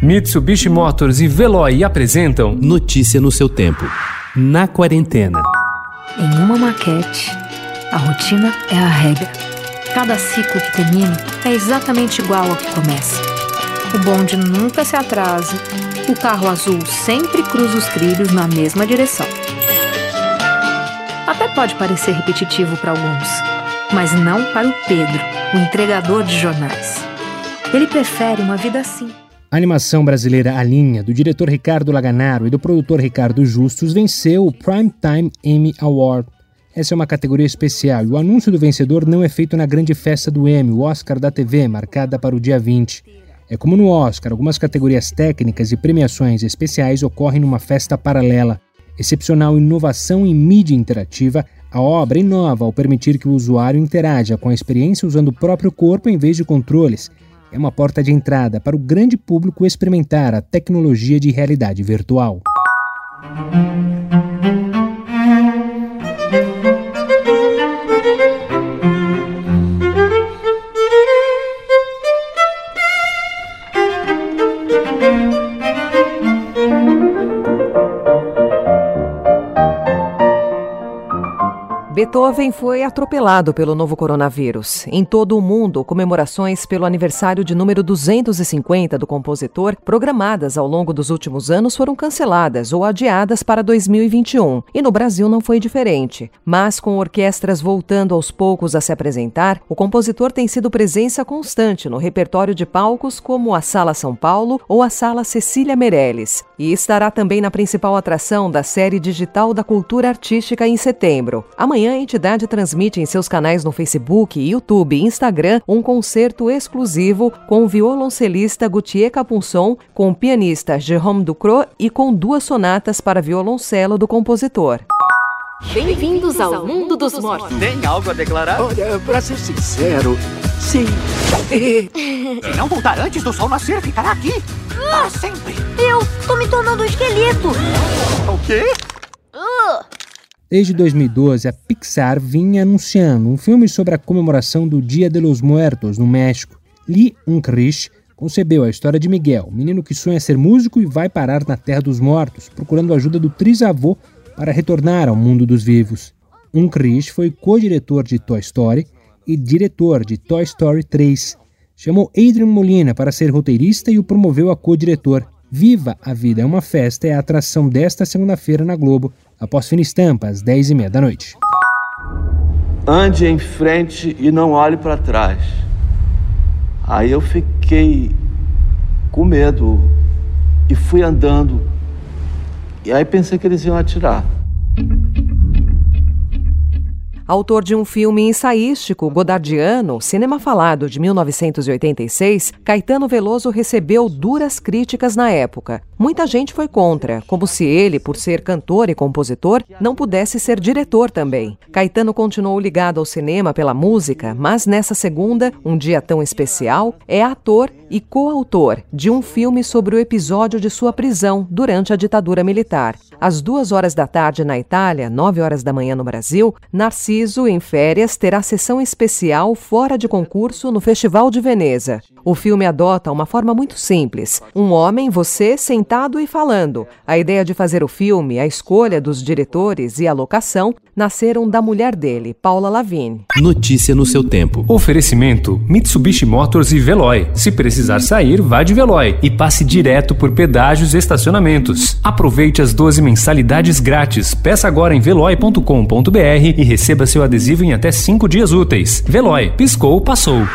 Mitsubishi Motors e Veloy apresentam Notícia no seu tempo. Na quarentena. Em uma maquete, a rotina é a regra. Cada ciclo que termina é exatamente igual ao que começa. O bonde nunca se atrasa, o carro azul sempre cruza os trilhos na mesma direção. Até pode parecer repetitivo para alguns, mas não para o Pedro, o entregador de jornais. Ele prefere uma vida assim. A animação brasileira A Linha, do diretor Ricardo Laganaro e do produtor Ricardo Justus, venceu o Primetime Emmy Award. Essa é uma categoria especial e o anúncio do vencedor não é feito na grande festa do Emmy, o Oscar da TV, marcada para o dia 20. É como no Oscar, algumas categorias técnicas e premiações especiais ocorrem numa festa paralela. Excepcional inovação em mídia interativa, a obra inova ao permitir que o usuário interaja com a experiência usando o próprio corpo em vez de controles. É uma porta de entrada para o grande público experimentar a tecnologia de realidade virtual. Beethoven foi atropelado pelo novo coronavírus. Em todo o mundo, comemorações pelo aniversário de número 250 do compositor, programadas ao longo dos últimos anos, foram canceladas ou adiadas para 2021. E no Brasil não foi diferente. Mas com orquestras voltando aos poucos a se apresentar, o compositor tem sido presença constante no repertório de palcos como a Sala São Paulo ou a Sala Cecília Meirelles. E estará também na principal atração da série digital da cultura artística em setembro. Amanhã a entidade transmite em seus canais no Facebook, YouTube e Instagram um concerto exclusivo com o violoncelista Gauthier Capunçon, com o pianista Jérôme Ducrot e com duas sonatas para violoncelo do compositor. Bem-vindos ao mundo dos mortos. Tem algo a declarar? Olha, pra ser sincero, sim. Se não voltar antes do sol nascer, ficará aqui. Para sempre. Eu tô me tornando um esqueleto. O quê? Desde 2012, a Pixar vinha anunciando um filme sobre a comemoração do Dia de los Muertos no México. Lee Unkrich concebeu a história de Miguel, menino que sonha ser músico e vai parar na Terra dos Mortos, procurando a ajuda do trisavô para retornar ao mundo dos vivos. Unkrich foi co-diretor de Toy Story e diretor de Toy Story 3. Chamou Adrian Molina para ser roteirista e o promoveu a co-diretor. Viva a Vida é uma Festa é a atração desta segunda-feira na Globo, após fina estampa, às 10h30 da noite. Ande em frente e não olhe para trás. Aí eu fiquei com medo e fui andando. E aí pensei que eles iam atirar. Autor de um filme ensaístico godardiano, Cinema Falado, de 1986, Caetano Veloso recebeu duras críticas na época. Muita gente foi contra, como se ele, por ser cantor e compositor, não pudesse ser diretor também. Caetano continuou ligado ao cinema pela música, mas nessa segunda, um dia tão especial, é ator e coautor de um filme sobre o episódio de sua prisão durante a ditadura militar. Às duas horas da tarde na Itália, nove horas da manhã no Brasil, Narciso, em férias, terá sessão especial fora de concurso no Festival de Veneza. O filme adota uma forma muito simples: um homem, você, sentado e falando. A ideia de fazer o filme, a escolha dos diretores e a locação nasceram da mulher dele, Paula Lavigne. Notícia no seu tempo. Oferecimento: Mitsubishi Motors e Veloy. Se precisar sair, vá de Veloy e passe direto por pedágios e estacionamentos. Aproveite as 12 mensalidades grátis. Peça agora em veloy.com.br e receba seu adesivo em até 5 dias úteis. Veloy, piscou, passou.